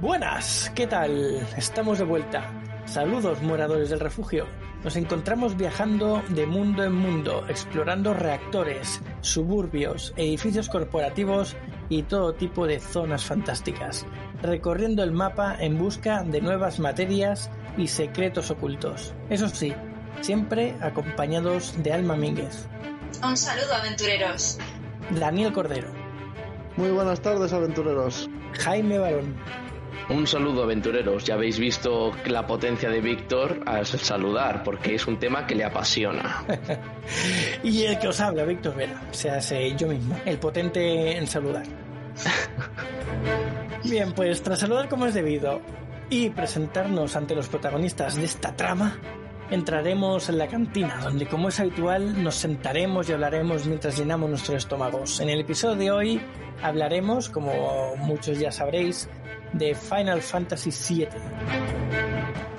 Buenas, ¿qué tal? Estamos de vuelta. Saludos moradores del refugio. Nos encontramos viajando de mundo en mundo, explorando reactores, suburbios, edificios corporativos y todo tipo de zonas fantásticas, recorriendo el mapa en busca de nuevas materias y secretos ocultos. Eso sí, siempre acompañados de Alma Mínguez. Un saludo, aventureros. Daniel Cordero. Muy buenas tardes, aventureros. Jaime Barón. Un saludo aventureros, ya habéis visto la potencia de Víctor al saludar, porque es un tema que le apasiona. y el que os habla, Víctor Vera, o sea, sé yo mismo, el potente en saludar. Bien, pues tras saludar como es debido y presentarnos ante los protagonistas de esta trama, entraremos en la cantina, donde como es habitual nos sentaremos y hablaremos mientras llenamos nuestros estómagos. En el episodio de hoy hablaremos, como muchos ya sabréis, de Final Fantasy VII.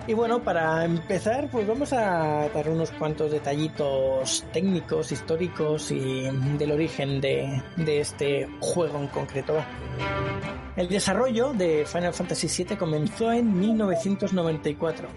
Y bueno, para empezar, pues vamos a dar unos cuantos detallitos técnicos, históricos y del origen de, de este juego en concreto. El desarrollo de Final Fantasy VII comenzó en 1994.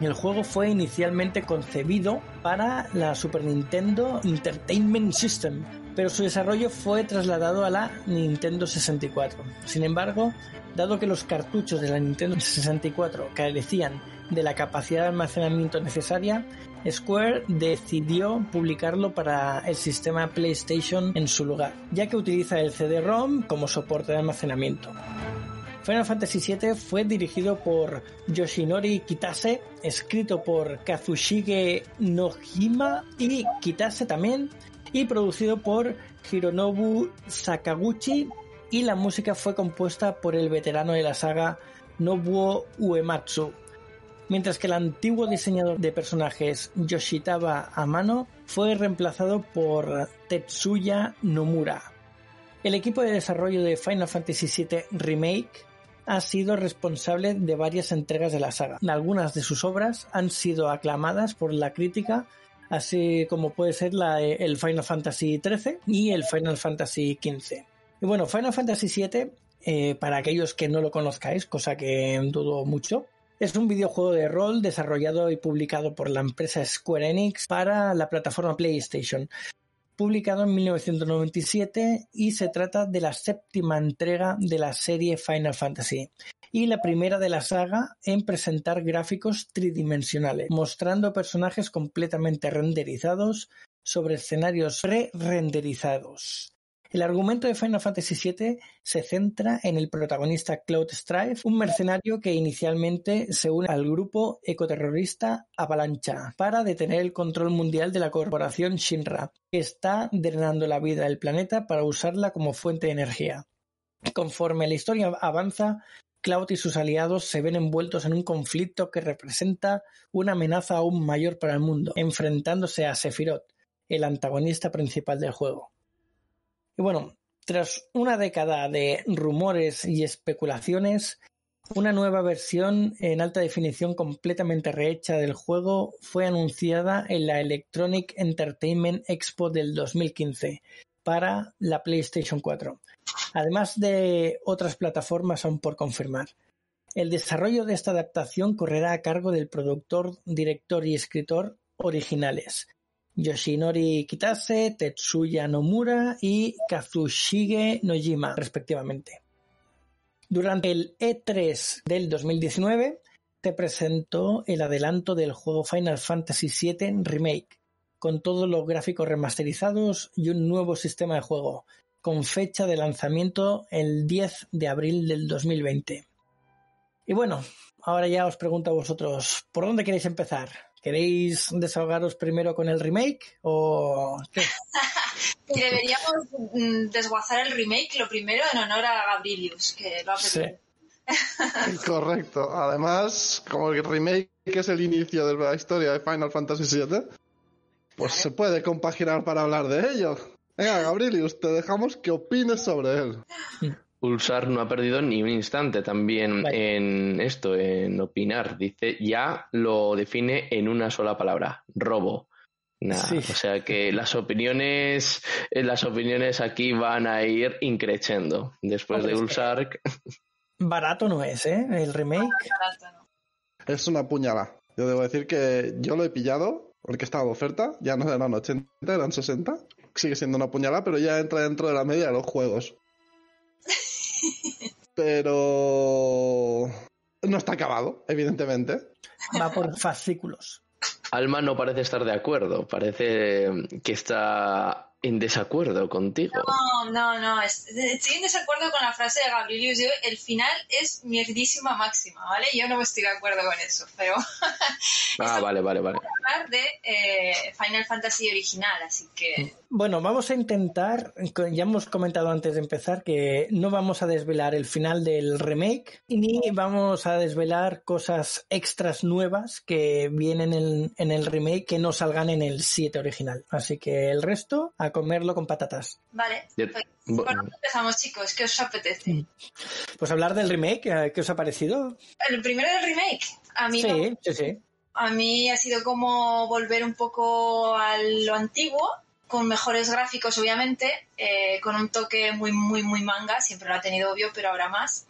El juego fue inicialmente concebido para la Super Nintendo Entertainment System, pero su desarrollo fue trasladado a la Nintendo 64. Sin embargo, dado que los cartuchos de la Nintendo 64 carecían de la capacidad de almacenamiento necesaria, Square decidió publicarlo para el sistema PlayStation en su lugar, ya que utiliza el CD-ROM como soporte de almacenamiento. Final Fantasy VII fue dirigido por Yoshinori Kitase, escrito por Kazushige Nojima y Kitase también, y producido por Hironobu Sakaguchi, y la música fue compuesta por el veterano de la saga Nobuo Uematsu, mientras que el antiguo diseñador de personajes Yoshitaba Amano fue reemplazado por Tetsuya Nomura. El equipo de desarrollo de Final Fantasy VII Remake ha sido responsable de varias entregas de la saga. Algunas de sus obras han sido aclamadas por la crítica, así como puede ser la, el Final Fantasy XIII y el Final Fantasy XV. Y bueno, Final Fantasy VII, eh, para aquellos que no lo conozcáis, cosa que dudo mucho, es un videojuego de rol desarrollado y publicado por la empresa Square Enix para la plataforma PlayStation publicado en 1997 y se trata de la séptima entrega de la serie Final Fantasy y la primera de la saga en presentar gráficos tridimensionales, mostrando personajes completamente renderizados sobre escenarios pre-renderizados. El argumento de Final Fantasy VII se centra en el protagonista Cloud Strife, un mercenario que inicialmente se une al grupo ecoterrorista Avalancha para detener el control mundial de la corporación Shinra, que está drenando la vida del planeta para usarla como fuente de energía. Conforme la historia avanza, Cloud y sus aliados se ven envueltos en un conflicto que representa una amenaza aún mayor para el mundo, enfrentándose a Sephiroth, el antagonista principal del juego. Y bueno, tras una década de rumores y especulaciones, una nueva versión en alta definición completamente rehecha del juego fue anunciada en la Electronic Entertainment Expo del 2015 para la PlayStation 4, además de otras plataformas aún por confirmar. El desarrollo de esta adaptación correrá a cargo del productor, director y escritor originales, Yoshinori Kitase, Tetsuya Nomura y Kazushige Nojima, respectivamente. Durante el E3 del 2019 se presentó el adelanto del juego Final Fantasy VII Remake, con todos los gráficos remasterizados y un nuevo sistema de juego, con fecha de lanzamiento el 10 de abril del 2020. Y bueno, ahora ya os pregunto a vosotros, ¿por dónde queréis empezar? ¿Queréis desahogaros primero con el remake o qué? deberíamos mm, desguazar el remake lo primero en honor a Gabrilius, que lo ha Sí. Correcto. Además, como el remake es el inicio de la historia de Final Fantasy VII, pues se puede compaginar para hablar de ello. Venga, Gabrielius, te dejamos que opines sobre él. Pulsar no ha perdido ni un instante también Vale. en esto, en opinar. Dice, ya lo define en una sola palabra, robo. Nah, Sí. O sea que las opiniones, eh, las opiniones aquí van a ir increciendo. Después Hombre, de Ulsark, Barato no es, ¿eh? El remake. Es una puñalada. Yo debo decir que yo lo he pillado porque estaba de oferta. Ya no eran 80, eran 60. Sigue siendo una puñalada, pero ya entra dentro de la media de los juegos. Pero no está acabado, evidentemente. Va por fascículos. Alma no parece estar de acuerdo, parece que está en desacuerdo contigo. No, no, no. es- estoy en desacuerdo con la frase de Gabrilius. Yo, el final es mierdísima máxima, ¿vale? Yo no estoy de acuerdo con eso, pero Ah, vale, vale, vale. hablar de eh, Final Fantasy original, así que Bueno, vamos a intentar, ya hemos comentado antes de empezar que no vamos a desvelar el final del remake ni vamos a desvelar cosas extras nuevas que vienen en, en el remake que no salgan en el 7 original. Así que el resto a comerlo con patatas. vale. Pues, bueno. ¿Por dónde empezamos, chicos? ¿Qué os apetece? Pues hablar del remake, eh, ¿qué os ha parecido? El primero del remake. A mí, no- Sí, sí, sí. a mí ha sido como volver un poco a lo antiguo, con mejores gráficos, obviamente, eh, con un toque muy, muy, muy manga. Siempre lo ha tenido obvio, pero ahora más.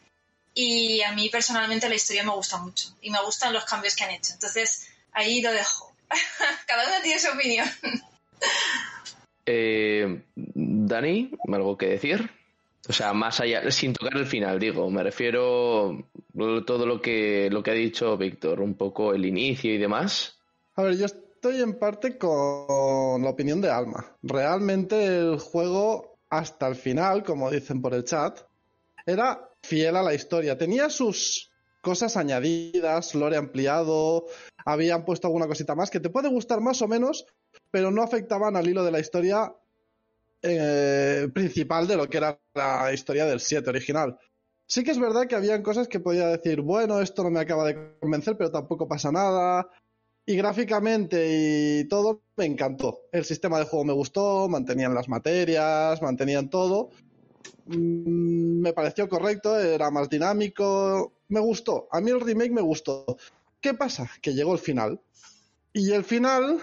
Y a mí personalmente la historia me gusta mucho y me gustan los cambios que han hecho. Entonces, ahí lo dejo. Cada uno tiene su opinión. Eh, Dani, ¿algo que decir? O sea, más allá, sin tocar el final, digo, me refiero a todo lo que, lo que ha dicho Víctor, un poco el inicio y demás. A ver, yo estoy en parte con la opinión de Alma. Realmente el juego, hasta el final, como dicen por el chat, era fiel a la historia. Tenía sus cosas añadidas, lore ampliado, habían puesto alguna cosita más que te puede gustar más o menos, pero no afectaban al hilo de la historia eh, principal de lo que era la historia del 7 original. Sí que es verdad que habían cosas que podía decir, bueno, esto no me acaba de convencer, pero tampoco pasa nada. Y gráficamente y todo me encantó. El sistema de juego me gustó, mantenían las materias, mantenían todo. Mm, me pareció correcto, era más dinámico. Me gustó. A mí el remake me gustó. ¿Qué pasa? Que llegó el final. Y el final...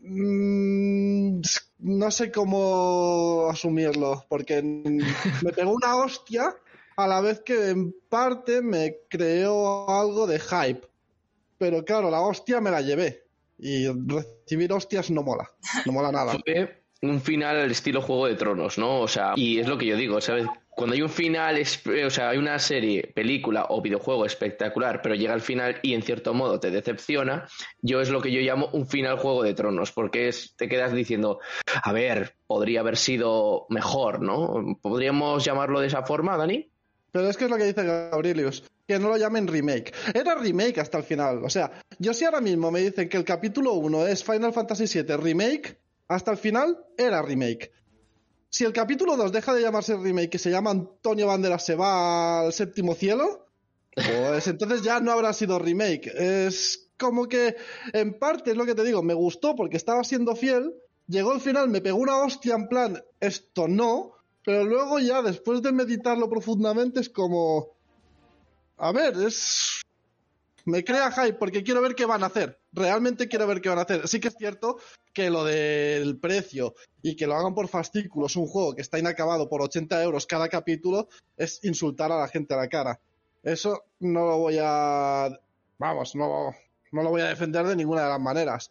mm, no sé cómo asumirlo, porque me pegó una hostia a la vez que en parte me creó algo de hype. Pero claro, la hostia me la llevé. Y recibir hostias no mola. No mola nada. Fue un final al estilo Juego de Tronos, ¿no? O sea, y es lo que yo digo, ¿sabes? Cuando hay un final, es- o sea, hay una serie, película o videojuego espectacular, pero llega al final y en cierto modo te decepciona, yo es lo que yo llamo un final Juego de Tronos, porque es, te quedas diciendo, a ver, podría haber sido mejor, ¿no? ¿Podríamos llamarlo de esa forma, Dani? Pero es que es lo que dice Gabrielius, que no lo llamen remake. Era remake hasta el final. O sea, yo si ahora mismo me dicen que el capítulo 1 es Final Fantasy VII remake, hasta el final era remake. Si el capítulo 2 deja de llamarse remake y se llama Antonio Banderas se va al séptimo cielo, pues entonces ya no habrá sido remake. Es como que, en parte, es lo que te digo, me gustó porque estaba siendo fiel, llegó el final, me pegó una hostia en plan, esto no, pero luego ya, después de meditarlo profundamente, es como... A ver, es... Me crea hype porque quiero ver qué van a hacer. Realmente quiero ver qué van a hacer. Sí que es cierto que lo del precio y que lo hagan por fascículos, un juego que está inacabado por 80 euros cada capítulo, es insultar a la gente a la cara. Eso no lo voy a... Vamos, no, no lo voy a defender de ninguna de las maneras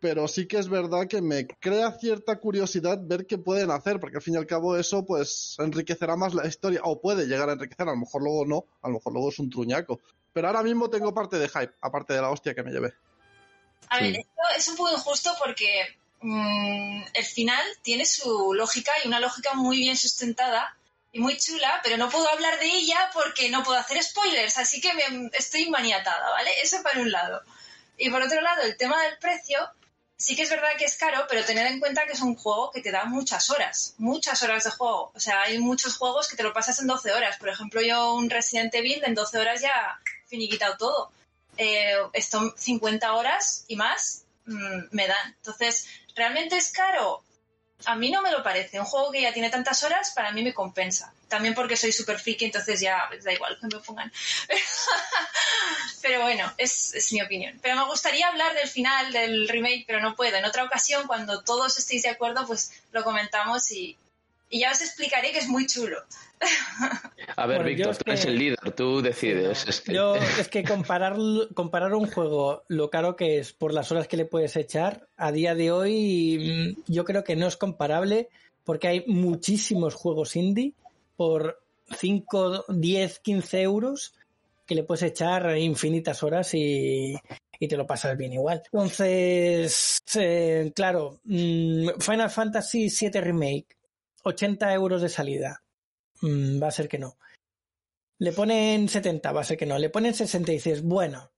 pero sí que es verdad que me crea cierta curiosidad ver qué pueden hacer, porque al fin y al cabo eso pues enriquecerá más la historia, o puede llegar a enriquecer, a lo mejor luego no, a lo mejor luego es un truñaco. Pero ahora mismo tengo parte de hype, aparte de la hostia que me llevé. A ver, Sí. esto es un poco injusto porque mm, el final tiene su lógica y una lógica muy bien sustentada y muy chula, pero no puedo hablar de ella porque no puedo hacer spoilers, así que me, estoy maniatada, ¿vale? Eso por un lado. Y por otro lado, el tema del precio, sí que es verdad que es caro, pero tened en cuenta que es un juego que te da muchas horas, muchas horas de juego. O sea, hay muchos juegos que te lo pasas en 12 horas. Por ejemplo, yo un Resident Evil en 12 horas ya finiquitado todo. Eh, esto 50 horas y más mm, me dan. Entonces, ¿realmente es caro? A mí no me lo parece. Un juego que ya tiene tantas horas, para mí me compensa. También porque soy súper friki, entonces ya pues, da igual que me pongan. pero bueno, es, mi opinión. Pero me gustaría hablar del final del remake, pero no puedo. En otra ocasión, cuando todos estéis de acuerdo, pues lo comentamos y, y ya os explicaré que es muy chulo. A ver, Bueno, Víctor, tú que- eres el líder, tú decides. este. Yo es que comparar, comparar un juego, lo caro que es por las horas que le puedes echar, a día de hoy mm, yo creo que no es comparable porque hay muchísimos juegos indie por 5, 10, 15 euros que le puedes echar infinitas horas y, y te lo pasas bien igual. Entonces, eh, claro, mm, Final Fantasy VII Remake, 80 euros de salida. Mm, va a ser que no. Le ponen 70, va a ser que no. Le ponen 60 y dices, bueno,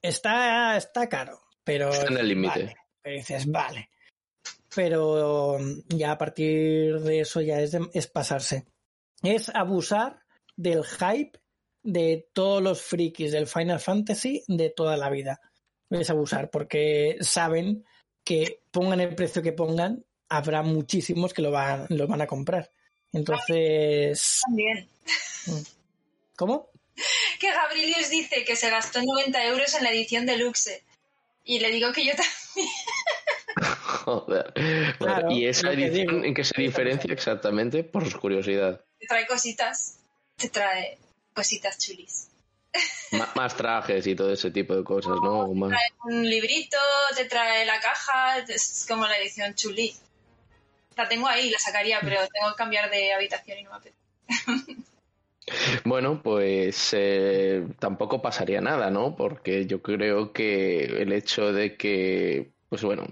está, está caro, pero. Está en el límite. Vale. Dices, vale. Pero mm, ya a partir de eso ya es, de- es pasarse. Es abusar del hype de todos los frikis del Final Fantasy de toda la vida. Es abusar porque saben que pongan el precio que pongan, habrá muchísimos que lo van, lo van a comprar. Entonces, También. ¿cómo? Que Gabrielius dice que se gastó 90 euros en la edición deluxe. Y le digo que yo también. Joder. Claro, ¿Y esa edición digo. en qué se diferencia exactamente? Por curiosidad. Te trae cositas. Te trae cositas chulis. Más trajes y todo ese tipo de cosas, ¿no? O más- Trae un librito, te trae la caja. Es como la edición chuli. La tengo ahí, la sacaría, pero tengo que cambiar de habitación y no me apetece. Bueno, pues eh, tampoco pasaría nada, ¿no? Porque yo creo que el hecho de que, pues bueno,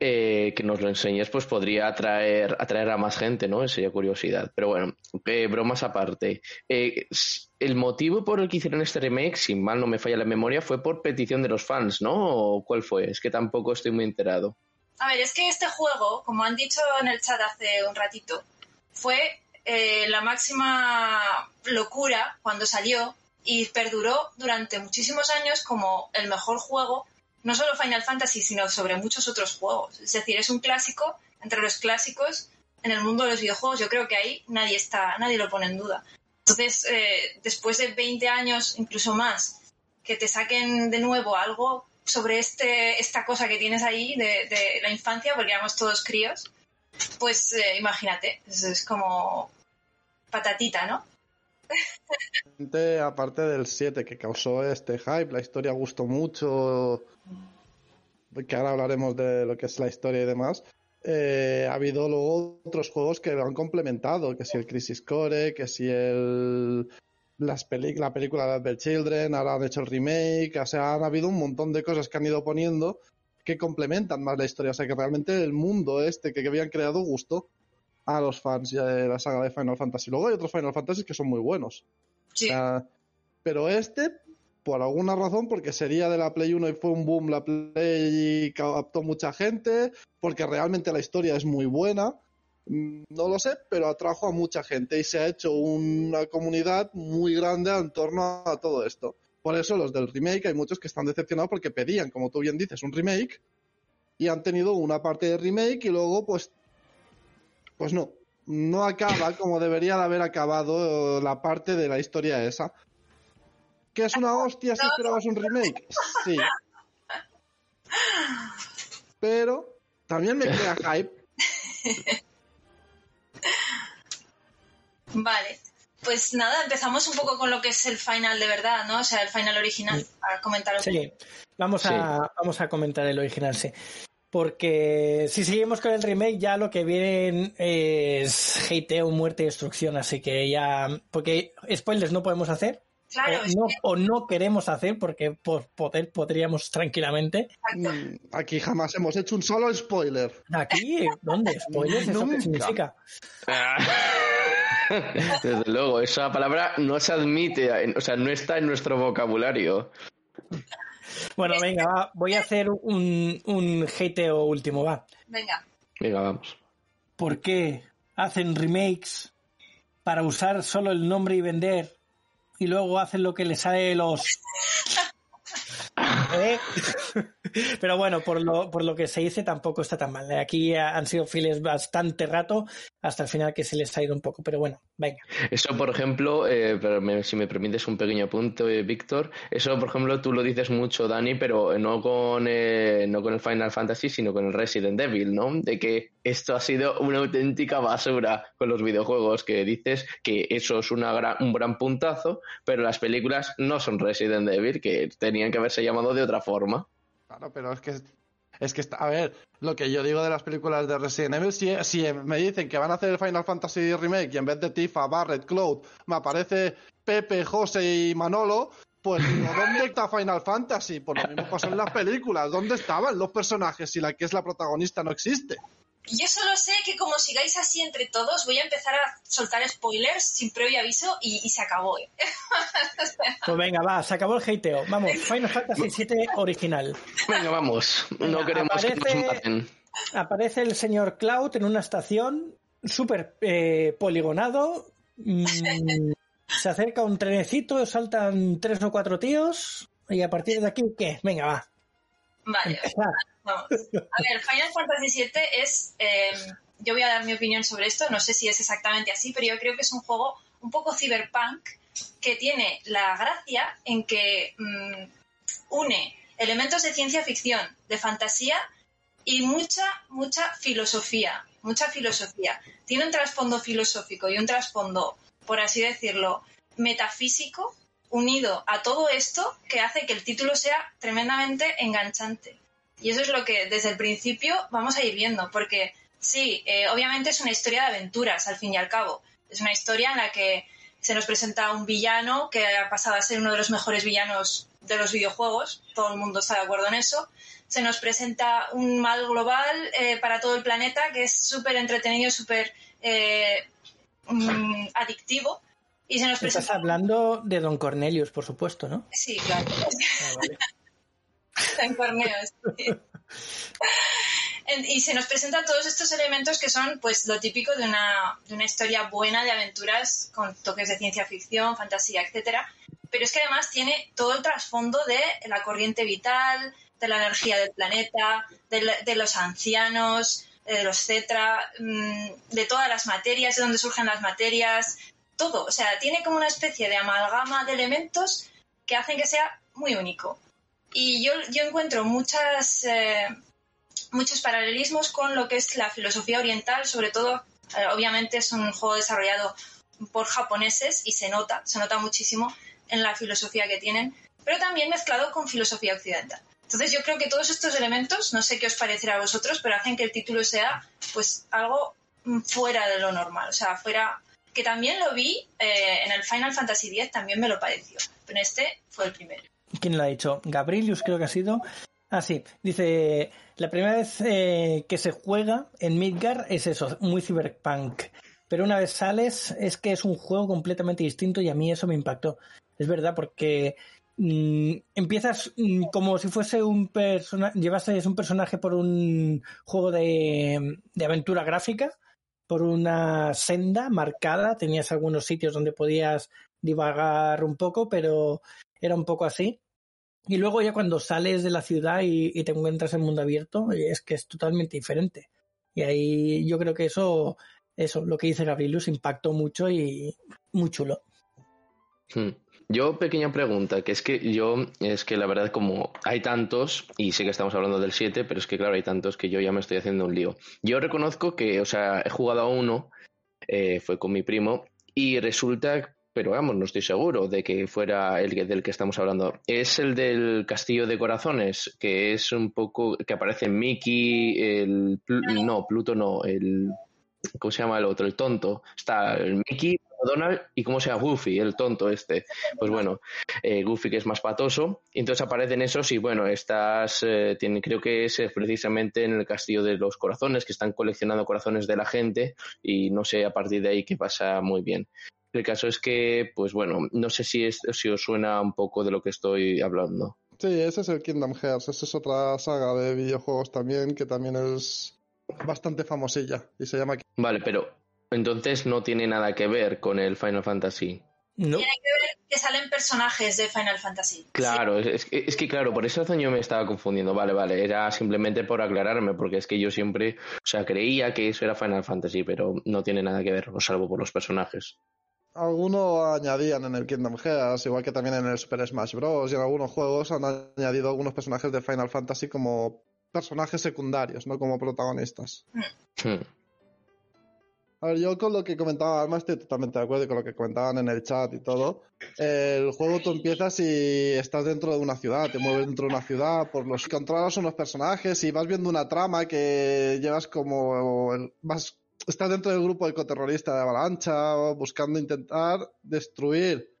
eh, que nos lo enseñes, pues podría atraer, atraer a más gente, ¿no? Sería curiosidad. Pero bueno, eh, bromas aparte. Eh, el motivo por el que hicieron este remake, si mal no me falla la memoria, fue por petición de los fans, ¿no? ¿O cuál fue? Es que tampoco estoy muy enterado. A ver, es que este juego, como han dicho en el chat hace un ratito, fue eh, la máxima locura cuando salió y perduró durante muchísimos años como el mejor juego, no solo Final Fantasy, sino sobre muchos otros juegos. Es decir, es un clásico entre los clásicos en el mundo de los videojuegos. Yo creo que ahí nadie está, nadie lo pone en duda. Entonces, eh, después de 20 años, incluso más, que te saquen de nuevo algo sobre este, esta cosa que tienes ahí de, la infancia, porque éramos todos críos, pues eh, imagínate, es, como patatita, ¿no? Aparte del 7 que causó este hype, la historia gustó mucho, que ahora hablaremos de lo que es la historia y demás. eh, ha habido luego otros juegos que lo han complementado, que si el Crisis Core, que si el las la película de The Children, ahora han hecho el remake, o sea, han habido un montón de cosas que han ido poniendo que complementan más la historia, o sea, que realmente el mundo este que, que habían creado gustó a los fans de la saga de Final Fantasy. Luego hay otros Final Fantasy que son muy buenos. Sí. Pero este, por alguna razón, porque sería de la Play 1 y fue un boom la Play y captó mucha gente, porque realmente la historia es muy buena, no lo sé, pero atrajo a mucha gente y se ha hecho una comunidad muy grande en torno a todo esto. Por eso los del remake hay muchos que están decepcionados porque pedían, como tú bien dices, un remake y han tenido una parte de remake y luego pues pues no, no acaba como debería de haber acabado la parte de la historia esa. ¿Que es una hostia si esperabas un remake? Sí. Pero también me crea hype. Vale. Pues nada, empezamos un poco con lo que es el final de verdad, ¿no? O sea, el final original, para comentar un poco. Sí, vamos a, vamos a comentar el original, sí. Porque si seguimos con el remake, ya lo que viene es hateo, muerte y destrucción. Así que ya. Porque spoilers no podemos hacer. Claro, o, no, que- o no queremos hacer porque por poder podríamos tranquilamente. exacto. Mm, Aquí jamás hemos hecho un solo spoiler. Aquí, ¿dónde? ¿Spoilers? ¿Eso Nunca. qué significa? Desde luego, esa palabra no se admite, o sea, no está en nuestro vocabulario. Bueno, venga, va, voy a hacer un, un hateo último, va. Venga. Venga, vamos. ¿Por qué hacen remakes para usar solo el nombre y vender y luego hacen lo que les sale de los... ¿Eh? Pero bueno, por lo, por lo que se dice tampoco está tan mal. Aquí han sido fieles bastante rato hasta el final que se les ha ido un poco. Pero bueno, venga. Eso, por ejemplo, eh, pero me- si me permites un pequeño punto, eh, Víctor, eso, por ejemplo, tú lo dices mucho, Dani, pero no con, eh, no con el Final Fantasy, sino con el Resident Evil, ¿no? De que esto ha sido una auténtica basura con los videojuegos, que dices que eso es una gran- un gran puntazo, pero las películas no son Resident Evil, que tenían que haberse llamado de otra forma. Claro, pero es que es que está, a ver, lo que yo digo de las películas de Resident Evil, si, si me dicen que van a hacer el Final Fantasy Remake y en vez de Tifa, Barret, Cloud, me aparece Pepe, José y Manolo, pues digo, ¿dónde está Final Fantasy? Pues lo mismo pasó en las películas, ¿dónde estaban los personajes si la que es la protagonista no existe? Yo solo sé que como sigáis así entre todos, voy a empezar a soltar spoilers sin previo aviso y, y se acabó. ¿eh? Pues venga, va, se acabó el hateo. Vamos, Final Fantasy VII original. Venga, vamos. No Venga, queremos que aparece- nos maten. Aparece el señor Cloud en una estación súper eh, poligonado. Mm, se acerca un trenecito, saltan tres o cuatro tíos. Y a partir de aquí, ¿qué? Venga, va. Vale, vamos. A ver, Final Fantasy VII es... eh, yo voy a dar mi opinión sobre esto, no sé si es exactamente así, pero yo creo que es un juego un poco cyberpunk que tiene la gracia en que mm, une elementos de ciencia ficción, de fantasía y mucha, mucha filosofía, mucha filosofía. Tiene un trasfondo filosófico y un trasfondo, por así decirlo, metafísico unido a todo esto que hace que el título sea tremendamente enganchante. Y eso es lo que desde el principio vamos a ir viendo, porque sí, eh, obviamente es una historia de aventuras, al fin y al cabo. Es una historia en la que se nos presenta un villano que ha pasado a ser uno de los mejores villanos de los videojuegos, todo el mundo está de acuerdo en eso. Se nos presenta un mal global eh, para todo el planeta que es súper entretenido, súper eh, mm, adictivo. Y se nos Estás hablando de Don Cornelius, por supuesto, ¿no? Sí, claro. Ah, vale. en corneos. sí. Y se nos presentan todos estos elementos que son pues lo típico de una, de una historia buena de aventuras con toques de ciencia ficción, fantasía, etcétera. Pero es que además tiene todo el trasfondo de la corriente vital, de la energía del planeta, de, la- de los ancianos, eh, de los cetra, mm, de todas las materias, de dónde surgen las materias, todo. O sea, tiene como una especie de amalgama de elementos que hacen que sea muy único. Y yo, yo encuentro muchas, eh, muchos paralelismos con lo que es la filosofía oriental, sobre todo, eh, obviamente es un juego desarrollado por japoneses y se nota, se nota muchísimo en la filosofía que tienen, pero también mezclado con filosofía occidental. Entonces yo creo que todos estos elementos, no sé qué os parecerá a vosotros, pero hacen que el título sea pues algo mm, fuera de lo normal, o sea, fuera que también lo vi eh, en el Final Fantasy X, también me lo pareció, pero este fue el primero. ¿Quién lo ha dicho? Gabrielius creo que ha sido. Ah, sí. Dice, la primera vez eh, que se juega en Midgar es eso, muy cyberpunk. Pero una vez sales es que es un juego completamente distinto y a mí eso me impactó. Es verdad, porque mm, empiezas mm, como si fuese un personaje, llevases un personaje por un juego de, de aventura gráfica, por una senda marcada, tenías algunos sitios donde podías divagar un poco, pero era un poco así. Y luego ya cuando sales de la ciudad y, te encuentras en mundo abierto, es que es totalmente diferente. Y ahí yo creo que eso, eso, lo que dice Gabrielus, impactó mucho y muy chulo. Hmm. Yo, pequeña pregunta, que es que yo, es que la verdad, como hay tantos, y sé que estamos hablando del 7, pero es que claro, hay tantos que yo ya me estoy haciendo un lío. Yo reconozco que, o sea, he jugado a uno, eh, fue con mi primo, y resulta, pero vamos, no estoy seguro de que fuera el que- del que estamos hablando. Es el del Castillo de Corazones, que es un poco, que aparece Mickey, el, no, Pluto no, el, ¿cómo se llama el otro? El tonto. Está el Mickey, Donald y cómo se llama Goofy, el tonto este. Pues bueno, eh, Goofy que es más patoso. Y entonces aparecen esos y bueno, estas eh, tienen, creo que es eh, precisamente en el Castillo de los Corazones, que están coleccionando corazones de la gente y no sé a partir de ahí qué pasa muy bien. El caso es que, pues bueno, no sé si, es, si os suena un poco de lo que estoy hablando. Sí, ese es el Kingdom Hearts. Esa es otra saga de videojuegos también que también es bastante famosilla y se llama. Vale, pero entonces no tiene nada que ver con el Final Fantasy. No. Tiene que ver que salen personajes de Final Fantasy. Claro, es, que, es que claro, por eso yo me estaba confundiendo. Vale, vale, era simplemente por aclararme, porque es que yo siempre, o sea, creía que eso era Final Fantasy, pero no tiene nada que ver, salvo por los personajes. Algunos añadían en el Kingdom Hearts, igual que también en el Super Smash Bros. y en algunos juegos han añadido algunos personajes de Final Fantasy como personajes secundarios, no como protagonistas. Hmm. A ver, yo con lo que comentaba Alma estoy totalmente de acuerdo con lo que comentaban en el chat y todo. El juego tú empiezas y estás dentro de una ciudad, te mueves dentro de una ciudad, por los controlas unos personajes y vas viendo una trama que llevas como vas estás dentro del grupo ecoterrorista de Avalancha buscando intentar destruir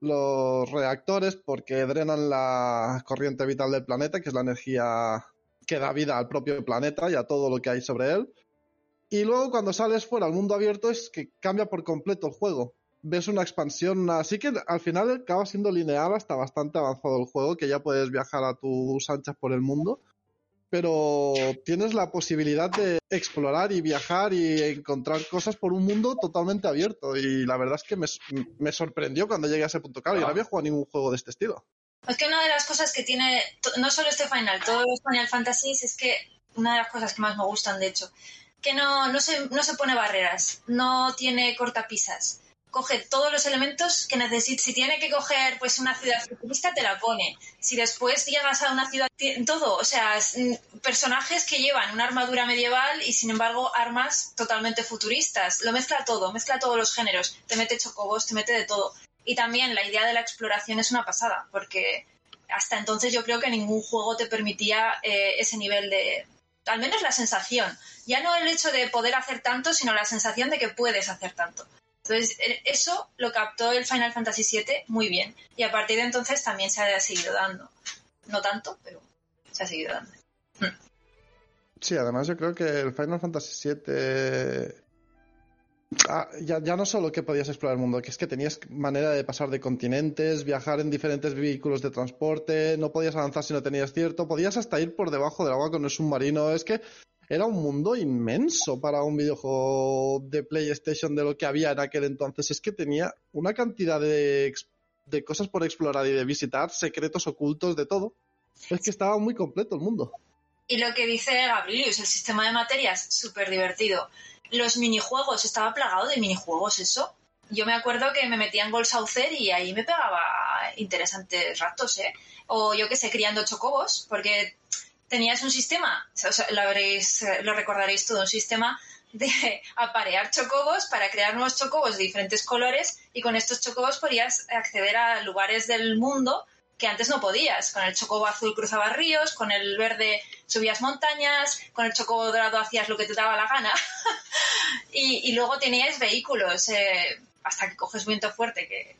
los reactores porque drenan la corriente vital del planeta, que es la energía que da vida al propio planeta y a todo lo que hay sobre él. Y luego cuando sales fuera al mundo abierto es que cambia por completo el juego. Ves una expansión, así que al final acaba siendo lineal hasta bastante avanzado el juego, que ya puedes viajar a tus anchas por el mundo. Pero tienes la posibilidad de explorar y viajar y encontrar cosas por un mundo totalmente abierto. Y la verdad es que me, sorprendió cuando llegué a ese punto. Claro, yo no había jugado ningún juego de este estilo. Es que una de las cosas que tiene, no solo este Final, todos los Final Fantasy, es que una de las cosas que más me gustan, de hecho, que no, no, se, no se pone barreras, no tiene cortapisas. Coge todos los elementos que necesita. Si tiene que coger pues una ciudad futurista, te la pone. Si después llegas a una ciudad, todo. O sea, mm, personajes que llevan una armadura medieval y sin embargo armas totalmente futuristas. Lo mezcla todo, mezcla todos los géneros. Te mete chocobos, te mete de todo. Y también la idea de la exploración es una pasada, porque hasta entonces yo creo que ningún juego te permitía eh, ese nivel de, al menos la sensación. Ya no el hecho de poder hacer tanto, sino la sensación de que puedes hacer tanto. Entonces, e, eso lo captó el Final Fantasy VII muy bien. Y a partir de entonces también se ha seguido dando. No tanto, pero se ha seguido dando. Sí, además yo creo que el Final Fantasy VII Ah, ya, no solo que podías explorar el mundo, que es que tenías manera de pasar de continentes, viajar en diferentes vehículos de transporte, no podías avanzar si no tenías cierto, podías hasta ir por debajo del agua con el submarino, es que era un mundo inmenso para un videojuego de PlayStation de lo que había en aquel entonces, es que tenía una cantidad de, de cosas por explorar y de visitar, secretos ocultos, de todo. Es que estaba muy completo el mundo. Y lo que dice Gabrielius, el sistema de materias, súper divertido los minijuegos, estaba plagado de minijuegos eso. Yo me acuerdo que me metía en Gold Saucer y ahí me pegaba interesantes ratos, ¿eh? O yo que sé, criando chocobos, porque tenías un sistema, lo, lo recordaréis todo, un sistema de aparear chocobos para crear nuevos chocobos de diferentes colores y con estos chocobos podías acceder a lugares del mundo que antes no podías. Con el chocobo azul cruzabas ríos, con el verde subías montañas, con el chocobo dorado hacías lo que te daba la gana. y, luego tenías vehículos, eh, hasta que coges viento fuerte, que,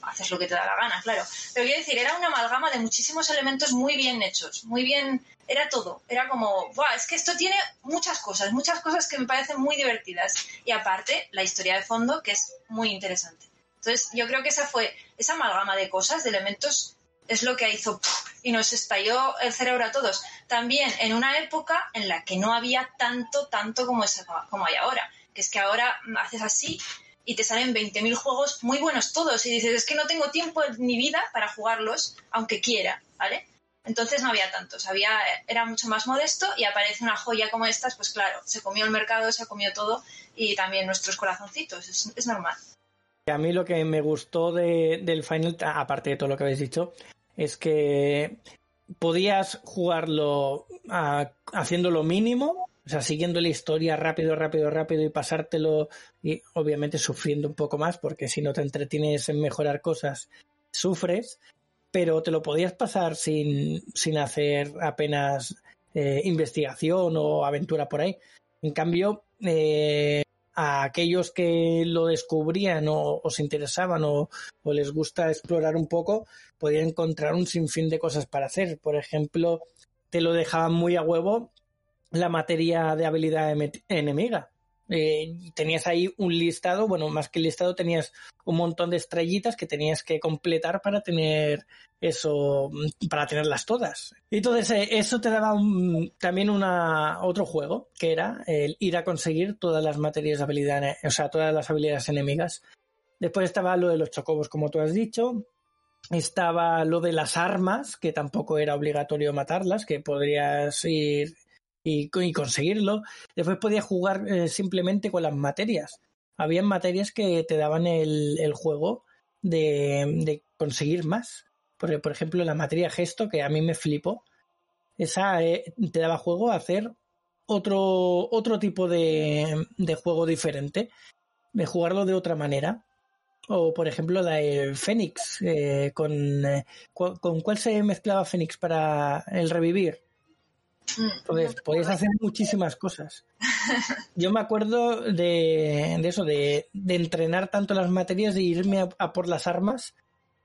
haces lo que te da la gana, claro. Pero quiero decir, era una amalgama de muchísimos elementos muy bien hechos, muy bien. Era todo. Era como, Buah, es que esto tiene muchas cosas, muchas cosas que me parecen muy divertidas. Y aparte, la historia de fondo, que es muy interesante. Entonces, yo creo que esa fue esa amalgama de cosas, de elementos es lo que hizo y nos estalló el cerebro a todos. También en una época en la que no había tanto, tanto como, como hay ahora. Que es que ahora haces así y te salen 20.000 juegos muy buenos todos y dices, es que no tengo tiempo en mi vida para jugarlos, aunque quiera, ¿vale? Entonces no había tantos, había, era mucho más modesto y aparece una joya como estas, pues claro, se comió el mercado, se comió todo y también nuestros corazoncitos, es, es normal. A mí lo que me gustó de, del Final, aparte de todo lo que habéis dicho, es que podías jugarlo haciendo lo mínimo, o sea, siguiendo la historia rápido, rápido, rápido y pasártelo y obviamente sufriendo un poco más porque si no te entretienes en mejorar cosas, sufres, pero te lo podías pasar sin, sin hacer apenas eh, investigación o aventura por ahí. En cambio, eh, a aquellos que lo descubrían o, se interesaban o, les gusta explorar un poco, podían encontrar un sinfín de cosas para hacer. Por ejemplo, te lo dejaban muy a huevo la materia de habilidad enemiga. Eh, tenías ahí un listado, bueno, más que listado, tenías un montón de estrellitas que tenías que completar para tener eso, para tenerlas todas. Y entonces eh, eso te daba también una, otro juego, que era el ir a conseguir todas las materias de habilidad, o sea, todas las habilidades enemigas. Después estaba lo de los chocobos, como tú has dicho. Estaba lo de las armas, que tampoco era obligatorio matarlas, que podrías ir y, conseguirlo. Después podías jugar eh, simplemente con las materias. Habían materias que te daban el, juego de, conseguir más. Por ejemplo, la materia gesto, que a mí me flipó, esa eh, te daba juego a hacer otro, otro tipo de, de juego diferente, de jugarlo de otra manera. O, por ejemplo, la de Fénix, eh, con, ¿con cuál se mezclaba Fénix para el revivir? Entonces, podéis hacer muchísimas cosas. Yo me acuerdo de, eso, de, entrenar tanto las materias, de irme a, por las armas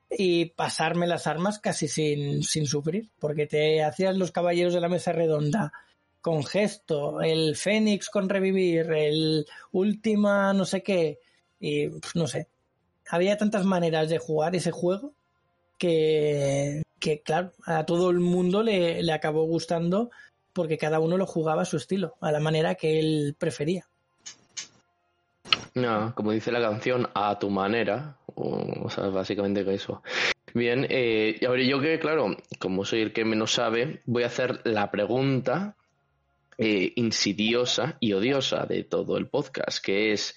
y pasarme las armas casi sin, sin sufrir, porque te hacías los caballeros de la mesa redonda con gesto, el fénix con revivir, el última no sé qué, y no sé. Había tantas maneras de jugar ese juego que, que claro, a todo el mundo le, le acabó gustando porque cada uno lo jugaba a su estilo, a la manera que él prefería. No, como dice la canción, a tu manera, o, sea, básicamente eso. Bien, eh, ahora yo que, claro, como soy el que menos sabe, voy a hacer la pregunta eh, insidiosa y odiosa de todo el podcast, que es,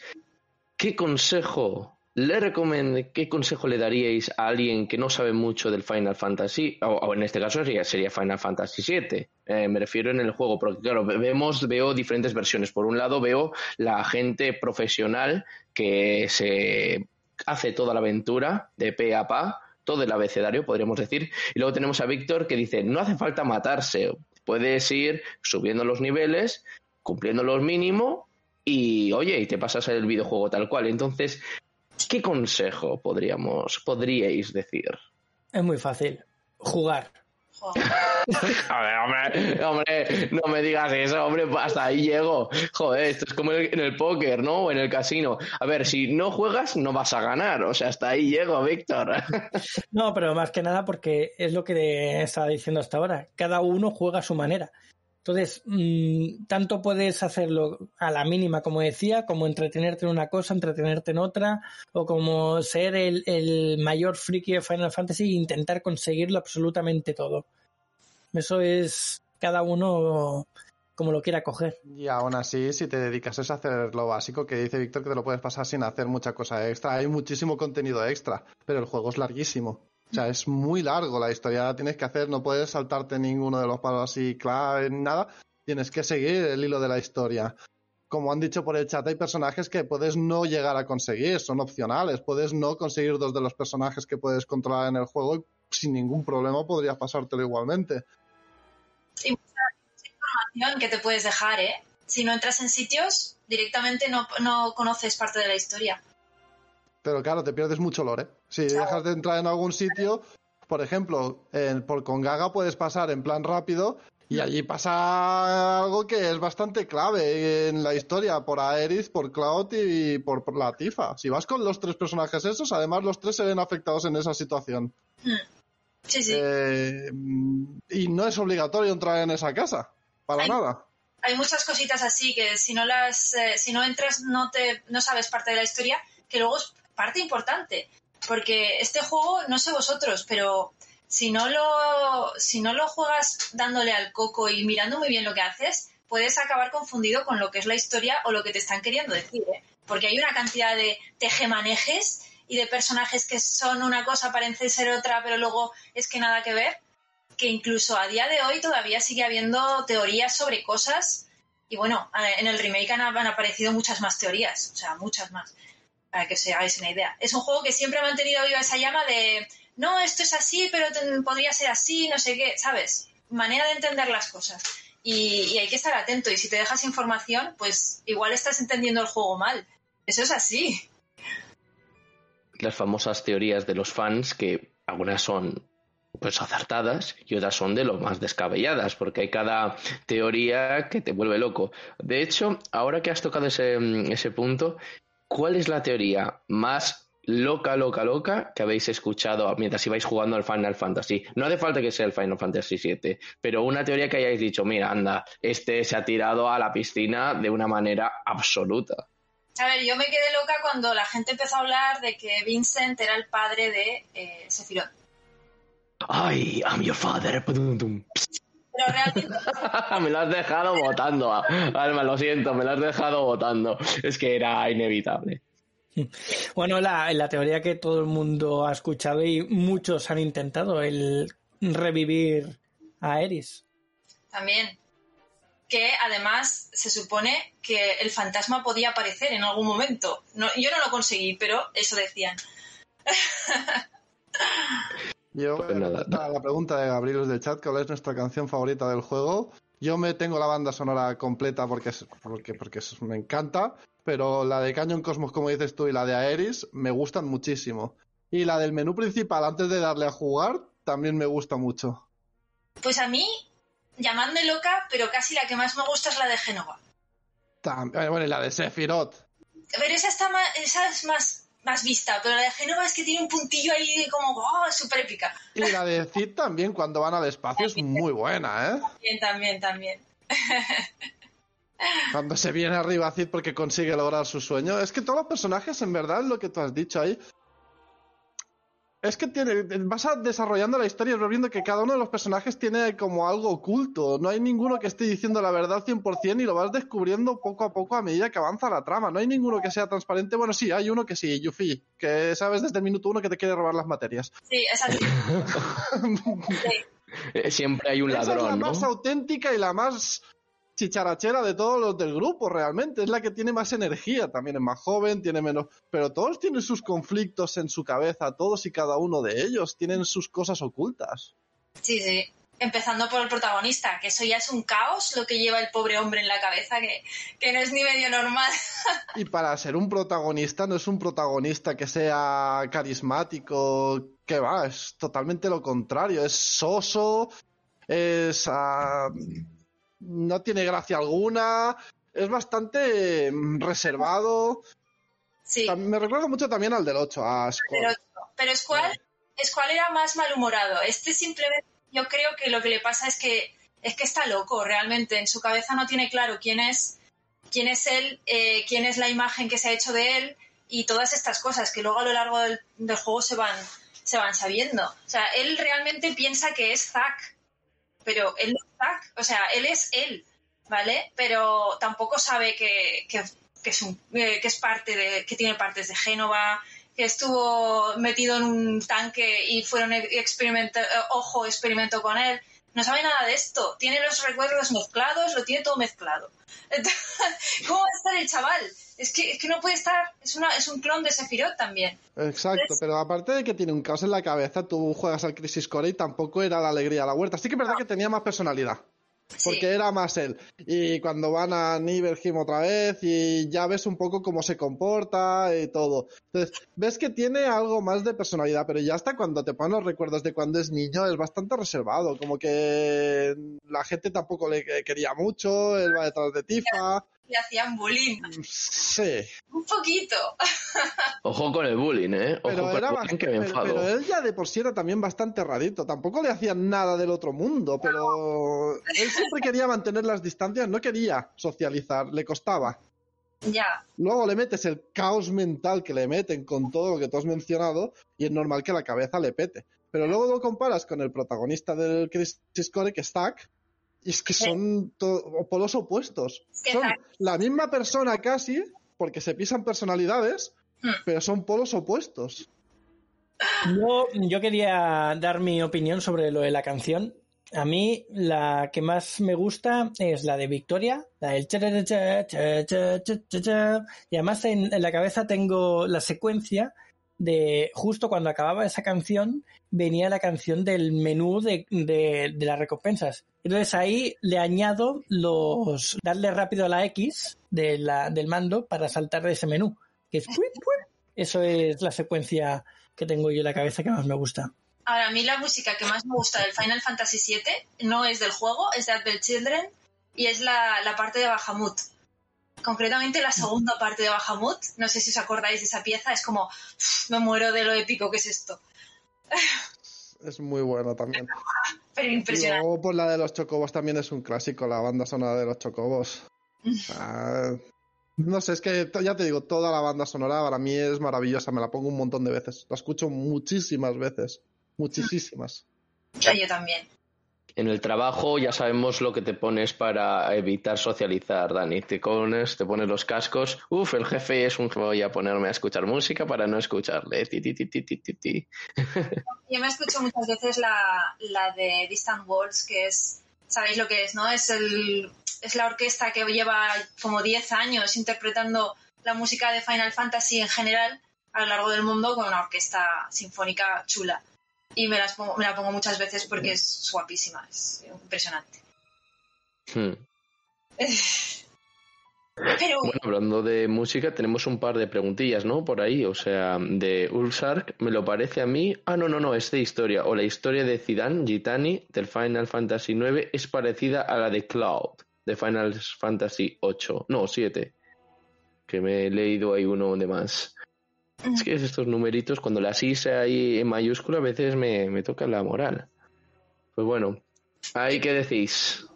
¿qué consejo le recomendé, ¿qué consejo le daríais a alguien que no sabe mucho del Final Fantasy? O, en este caso sería, sería Final Fantasy VII. Eh, me refiero en el juego, porque claro, vemos, veo diferentes versiones. Por un lado veo la gente profesional que se hace toda la aventura de pe a pa, todo el abecedario, podríamos decir. Y luego tenemos a Víctor que dice, no hace falta matarse, puedes ir subiendo los niveles, cumpliendo los mínimos y oye, y te pasas el videojuego tal cual. Entonces, ¿Qué consejo podríamos, podríais decir? Es muy fácil. Jugar. hombre, hombre, no me digas eso, hombre, hasta ahí llego. Joder, esto es como en el póker, ¿no? O en el casino. A ver, si no juegas, no vas a ganar. O sea, hasta ahí llego, Víctor. No, pero más que nada porque es lo que estaba diciendo hasta ahora. Cada uno juega a su manera. Entonces, mm, tanto puedes hacerlo a la mínima, como decía, como entretenerte en una cosa, entretenerte en otra, o como ser el, mayor friki de Final Fantasy e intentar conseguirlo absolutamente todo. Eso es cada uno como lo quiera coger. Y aún así, si te dedicas a hacer lo básico, que dice Víctor que te lo puedes pasar sin hacer mucha cosa extra, hay muchísimo contenido extra, pero el juego es larguísimo. O sea, es muy largo la historia, la tienes que hacer, no puedes saltarte ninguno de los palos así clave, nada. Tienes que seguir el hilo de la historia. Como han dicho por el chat, hay personajes que puedes no llegar a conseguir, son opcionales. Puedes no conseguir dos de los personajes que puedes controlar en el juego y sin ningún problema podrías pasártelo igualmente. Y mucha, información que te puedes dejar, ¿eh? Si no entras en sitios, directamente no conoces parte de la historia. Pero claro, te pierdes mucho lore. Si dejas de entrar en algún sitio, por ejemplo, por con Gaga puedes pasar en plan rápido y allí pasa algo que es bastante clave en la historia, por Aerith, por Cloud y por, la Tifa. Si vas con los tres personajes esos, además los tres se ven afectados en esa situación. Hmm. Sí, sí. Eh, y no es obligatorio entrar en esa casa, para nada. Hay muchas cositas así que si no las, eh, si no entras no te, no sabes parte de la historia, que luego parte importante, porque este juego, no sé vosotros, pero si no lo, si no lo juegas dándole al coco y mirando muy bien lo que haces, puedes acabar confundido con lo que es la historia o lo que te están queriendo decir, ¿eh? porque hay una cantidad de tejemanejes y de personajes que son una cosa, parecen ser otra, pero luego es que nada que ver, que incluso a día de hoy todavía sigue habiendo teorías sobre cosas y bueno, en el remake han, han aparecido muchas más teorías, o sea, muchas más para que os hagáis una idea. Es un juego que siempre ha mantenido viva esa llama de, no, esto es así, pero podría ser así, no sé qué, ¿sabes? Manera de entender las cosas. Y, hay que estar atento. Y si te dejas información, pues igual estás entendiendo el juego mal. Eso es así. Las famosas teorías de los fans, que algunas son pues acertadas y otras son de lo más descabelladas, porque hay cada teoría que te vuelve loco. De hecho, ahora que has tocado ese, ese punto, ¿cuál es la teoría más loca, loca, loca que habéis escuchado mientras ibais jugando al Final Fantasy. No hace falta que sea el Final Fantasy VII, pero una teoría que hayáis dicho, mira, anda, este se ha tirado a la piscina de una manera absoluta. A ver, yo me quedé loca cuando la gente empezó a hablar de que Vincent era el padre de eh, Sephiroth. Ay, I'm your father. Pero realmente... me lo has dejado votando, Alma, lo siento, me lo has dejado votando. Es que era inevitable. Bueno, la, la teoría que todo el mundo ha escuchado y muchos han intentado, el revivir a Eris. También. Que además se supone que el fantasma podía aparecer en algún momento. No, yo no lo conseguí, pero eso decían. Yo, pues la pregunta de Gabriel del chat, ¿cuál es nuestra canción favorita del juego? Yo me tengo la banda sonora completa porque, porque, porque me encanta, pero la de Canyon Cosmos, como dices tú, y la de Aeris me gustan muchísimo. Y la del menú principal, antes de darle a jugar, también me gusta mucho. Pues a mí, llamadme loca, pero casi la que más me gusta es la de Génova. Eh, bueno, y la de Sephiroth. Pero esa, está más, esa es más, más vista, pero la de Génova es que tiene un puntillo ahí como oh, súper épica. Y la de Cid también, cuando van al espacio, es muy buena, ¿eh? También, también, también. Cuando se viene arriba Cid porque consigue lograr su sueño. Es que todos los personajes, en verdad, lo que tú has dicho ahí. Es que tiene, vas desarrollando la historia y vas viendo que cada uno de los personajes tiene como algo oculto. No hay ninguno que esté diciendo la verdad 100% y lo vas descubriendo poco a poco a medida que avanza la trama. No hay ninguno que sea transparente. Bueno, sí, hay uno que sí, Yuffie, que sabes desde el minuto uno que te quiere robar las materias. Sí, exacto. Eh, siempre hay un ladrón. Esa es la ¿no? más auténtica y la más chicharachera de todos los del grupo, realmente. Es la que tiene más energía, también es más joven, tiene menos... Pero todos tienen sus conflictos en su cabeza, todos y cada uno de ellos tienen sus cosas ocultas. Sí, sí. Empezando por el protagonista, que eso ya es un caos lo que lleva el pobre hombre en la cabeza, que, que no es ni medio normal. y para ser un protagonista, no es un protagonista que sea carismático, que va, es totalmente lo contrario, es soso, es... Uh no tiene gracia alguna, es bastante mm, reservado. Sí. Me recuerda mucho también al del 8, a Pero, pero Squall, era más malhumorado. Este simplemente, yo creo que lo que le pasa es que es que está loco realmente. En su cabeza no tiene claro quién es, quién es él, eh, quién es la imagen que se ha hecho de él y todas estas cosas que luego a lo largo del, del juego se van, se van sabiendo. O sea, él realmente piensa que es Zack pero él no o sea, él es él, ¿vale? Pero tampoco sabe que, que, es, un, eh, que es parte de, que tiene partes de Génova, que estuvo metido en un tanque y fueron experimento, eh, ojo, experimento con él. No sabe nada de esto. Tiene los recuerdos mezclados, lo tiene todo mezclado. ¿Cómo va a estar el chaval? Es que, es que no puede estar, es, una, es un clon de Sephiroth también. Exacto, pero aparte de que tiene un caos en la cabeza, tú juegas al Crisis Core y tampoco era la alegría a la huerta. Sí que es verdad que tenía más personalidad. Porque era más él. Y cuando van a Nibelheim otra vez y ya ves un poco cómo se comporta y todo. Entonces, ves que tiene algo más de personalidad, pero ya hasta cuando te ponen los recuerdos de cuando es niño es bastante reservado. Como que la gente tampoco le quería mucho, él va detrás de Tifa le hacían bullying. Sí. Un poquito. Ojo con el bullying, ¿eh? Ojo pero, con era el bullying que me pero, enfado. pero, él ya de por sí era también bastante rarito. Tampoco le hacían nada del otro mundo, pero él siempre quería mantener las distancias, no quería socializar, le costaba. Ya. Luego le metes el caos mental que le meten con todo lo que tú has mencionado y es normal que la cabeza le pete. Pero luego lo comparas con el protagonista del Crisis Core, que es Zack, es que son polos opuestos. son la misma persona casi, porque se pisan personalidades, hmm. pero son polos opuestos. Yo, yo quería dar mi opinión sobre lo de la canción. A mí la que más me gusta es la de Victoria, la del y además en, en la cabeza tengo la secuencia de justo cuando acababa esa canción venía la canción del menú de, de, las recompensas. Entonces ahí le añado los darle rápido a la X de la, del mando para saltar de ese menú. Que es eso es la secuencia que tengo yo en la cabeza que más me gusta. Ahora, a mí la música que más me gusta del Final Fantasy VII no es del juego, es de Apple Children y es la, la parte de Bahamut. Concretamente la segunda parte de Bahamut, no sé si os acordáis de esa pieza, es como, "Uf, me muero de lo épico que es esto. Es muy bueno también. Pero Y impresionante. luego, pues la de los chocobos también es un clásico, la banda sonora de los chocobos. Ah, no sé, es que ya te digo, toda la banda sonora para mí es maravillosa, me la pongo un montón de veces. La escucho muchísimas veces. Muchísimas. Yo también. En el trabajo ya sabemos lo que te pones para evitar socializar, Dani. Te pones, te pones los cascos. Uf, el jefe es un... Voy a ponerme a escuchar música para no escucharle. Ti, ti, ti. Yo me escucho muchas veces la, la de Distant Worlds, que es, ¿sabéis lo que es, no? Es, el, es la orquesta que lleva como 10 años interpretando la música de Final Fantasy en general a lo largo del mundo con una orquesta sinfónica chula. Y me, las pongo- me la pongo muchas veces porque es guapísima, es impresionante. Hmm. Pero Bueno, hablando de música, tenemos un par de preguntillas, ¿no? Por ahí, o sea, de Ulsark, me lo parece a mí. Ah, no, no, no, es de historia. O la historia de Zidane, Gitani, del Final Fantasy IX, es parecida a la de Cloud, de Final Fantasy VIII. No, 7. Que me he leído ahí uno de más. Es que estos numeritos, cuando las hice ahí en mayúscula, a veces me, me toca la moral. Pues bueno, ahí qué decís.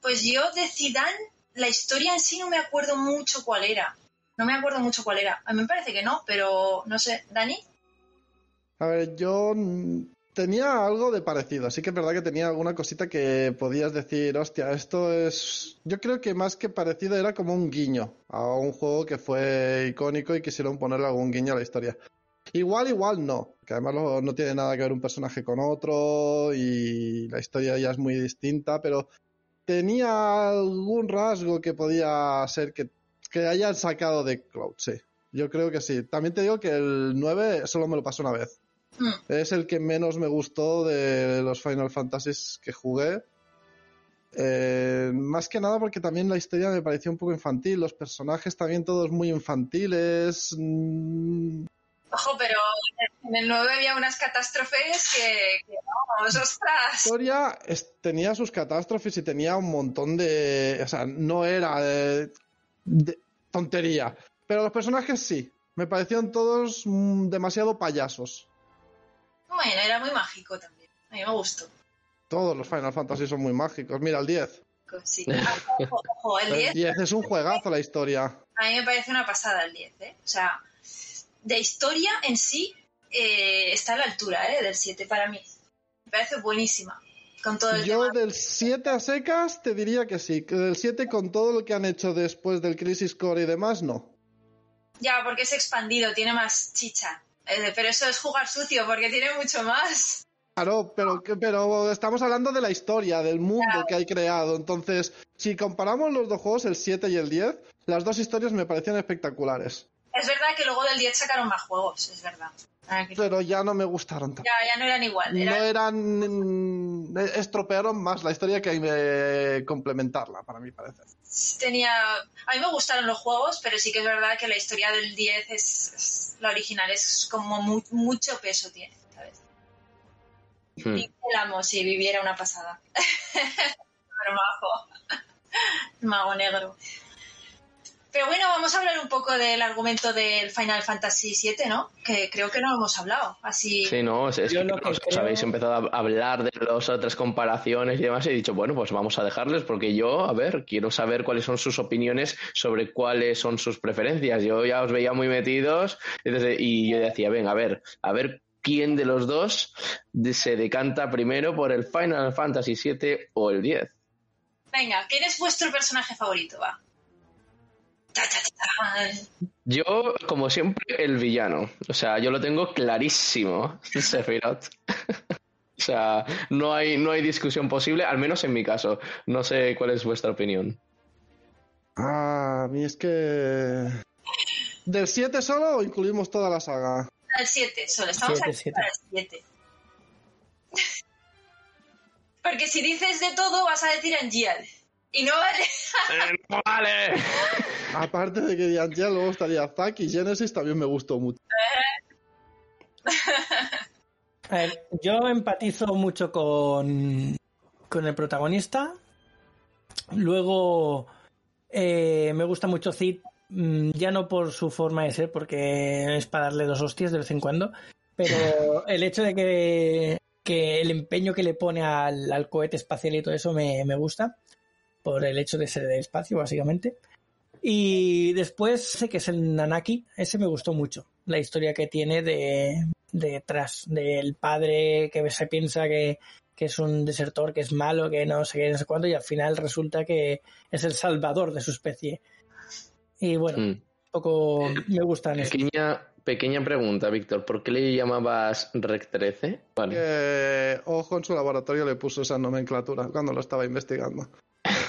pues yo de Zidane, la historia en sí no me acuerdo mucho cuál era. No me acuerdo mucho cuál era. A mí me parece que no, pero no sé. ¿Dani? A ver, yo tenía algo de parecido, así que es verdad que tenía alguna cosita que podías decir, hostia, esto es... Yo creo que más que parecido era como un guiño a un juego que fue icónico y quisieron ponerle algún guiño a la historia. Igual, igual no, que además no tiene nada que ver un personaje con otro y la historia ya es muy distinta, pero tenía algún rasgo que podía ser que, que hayan sacado de Cloud, sí. Yo creo que sí. También te digo que el 9 solo me lo pasó una vez. Hmm. Es el que menos me gustó de los Final Fantasies que jugué. Eh, más que nada porque también la historia me pareció un poco infantil. Los personajes también todos muy infantiles. Mm, Ojo, pero en el 9 había unas catástrofes que, que vamos, La ostras. historia es- tenía sus catástrofes y tenía un montón de... O sea, no era de, de tontería. Pero los personajes sí. Me parecieron todos mm, demasiado payasos. Bueno, era muy mágico también. A mí me gustó. Todos los Final Fantasy son muy mágicos. Mira, el 10. Sí. Ojo, ojo, el 10 El 10 es un juegazo la historia. a mí me parece una pasada el 10, ¿eh? O sea, de historia en sí eh, está a la altura ¿eh? del 7 para mí. Me parece buenísima. Con todo el Yo tema. del 7 a secas te diría que sí. Que del 7 con todo lo que han hecho después del Crisis Core y demás, no. Ya, porque es expandido, tiene más chicha. Eh, pero eso es jugar sucio, porque tiene mucho más. Claro, pero, pero estamos hablando de la historia, del mundo que hay creado. Entonces, si comparamos los dos juegos, el 7 y el 10, las dos historias me parecían espectaculares. Es verdad que luego del 10 sacaron más juegos, es verdad. Ah, Pero ya no me gustaron tanto. Ya, ya no eran igual. No Eran, mm, Estropearon más la historia que eh, complementarla, para mi parecer. tenía... A mí me gustaron los juegos, pero sí que es verdad que la historia del 10 es... es- la original es como mu- mucho peso tiene, ¿sabes? Hmm. Y el amo, si viviera una pasada. Pero majo. Mago negro. Pero bueno, vamos a hablar un poco del argumento del Final Fantasy VII, ¿no? Que creo que no hemos hablado. Así. Sí, no, es, es Yo que lo que os, creo- habéis empezado a hablar de las otras comparaciones y demás y he dicho, bueno, pues vamos a dejarles porque yo, a ver, quiero saber cuáles son sus opiniones sobre cuáles son sus preferencias. Yo ya os veía muy metidos y desde- y yo decía, venga, a ver, a ver quién de los dos se decanta primero por el Final Fantasy VII o el 10. Venga, ¿quién es vuestro personaje favorito? Va. Yo, como siempre, el villano. O sea, yo lo tengo clarísimo, Sephiroth. o sea, no hay, no hay discusión posible, al menos en mi caso. No sé cuál es vuestra opinión. Ah, a mí es que. ¿Del 7 solo o incluimos toda la saga? Al 7, solo. Estamos Siete, aquí siete. para el 7. Porque si dices de todo, vas a decir Angial. Y no vale. Eh, ¡Vale! Aparte de que ya luego estaría Zack y Genesis también me gustó mucho. A ver, yo empatizo mucho con, con el protagonista. Luego eh, me gusta mucho Cid, mm, ya no por su forma de ser, porque es para darle dos hostias de vez en cuando, pero el hecho de que, que el empeño que le pone al, al cohete espacial y todo eso me, me gusta, por el hecho de ser del espacio, básicamente. Y después sé que es el Nanaki, ese me gustó mucho, la historia que tiene de, detrás del padre que se piensa que, que es un desertor, que es malo, que no sé qué, no sé cuándo, y al final resulta que es el salvador de su especie. Y bueno, Mm. un poco me gustan eso. Pequeña, pequeña pregunta, Víctor. ¿Por qué le llamabas Rec 13? Vale. Que Ojo en su laboratorio le puso esa nomenclatura cuando lo estaba investigando.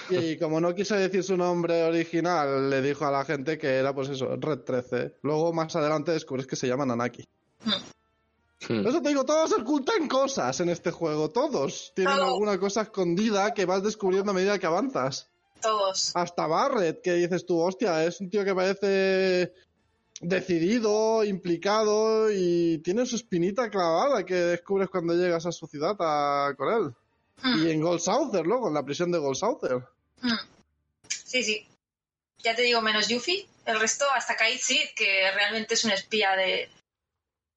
Y como no quiso decir su nombre original, le dijo a la gente que era, pues eso, Red 13. Luego, más adelante, descubres que se llama Nanaki. Hmm. Por eso te digo, todos ocultan cosas en este juego. Todos tienen Todo. alguna cosa escondida que vas descubriendo a medida que avanzas. Todos. Hasta Barret, que dices tú, hostia, es un tío que parece decidido, implicado y tiene su espinita clavada que descubres cuando llegas a su ciudad a, con él. Hmm. Y en Gold Souther, luego, en la prisión de Gold Souther. Sí, sí. Ya te digo, menos Yuffie. El resto, hasta Kaid Sid, que realmente es un espía de,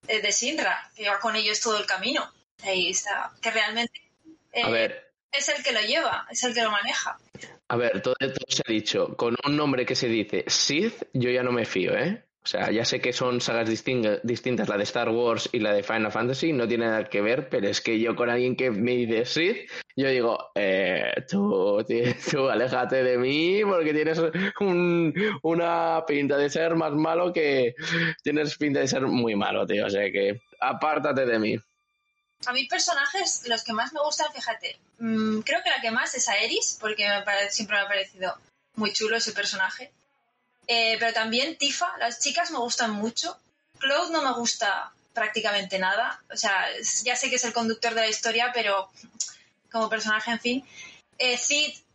de, de Sinra, que lleva con ellos todo el camino. Ahí está. Que realmente eh, A ver, es el que lo lleva, es el que lo maneja. a ver, todo, todo se ha dicho. Con un nombre que se dice Sith, yo ya no me fío, ¿eh? O sea, ya sé que son sagas distintas, la de Star Wars y la de Final Fantasy, no tiene nada que ver, pero es que yo con alguien que me dice Sith, yo digo, eh, tú, tú, aléjate de mí porque tienes un- una pinta de ser más malo que... Tienes pinta de ser muy malo, tío, o sea que apártate de mí. A mí personajes, los que más me gustan, fíjate, mm, creo que la que más es Aeris, porque me pare- siempre me ha parecido muy chulo ese personaje. Eh, pero también Tifa, las chicas me gustan mucho. Cloud no me gusta prácticamente nada. O sea, ya sé que es el conductor de la historia, pero como personaje, en fin. Eh,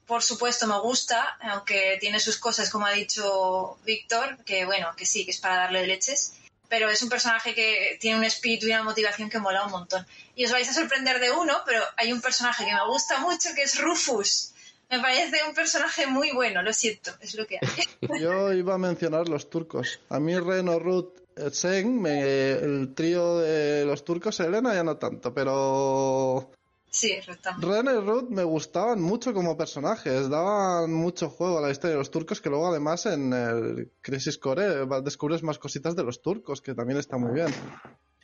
por supuesto, me gusta, aunque tiene sus cosas, como ha dicho Víctor, que bueno, que sí, que es para darle leches. Pero es un personaje que tiene un espíritu y una motivación que mola un montón. Y os vais a sorprender de uno, pero hay un personaje que me gusta mucho que es Rufus. Me parece un personaje muy bueno, lo siento, es lo que hay. Yo iba a mencionar los turcos. A mí Reno, Ruth, Sen, me- el trío de los turcos, Elena ya no tanto, pero Sí. Ren y Ruth me gustaban mucho como personajes, daban mucho juego a la historia de los turcos, que luego además en el Crisis Core descubres más cositas de los turcos, que también está muy bien.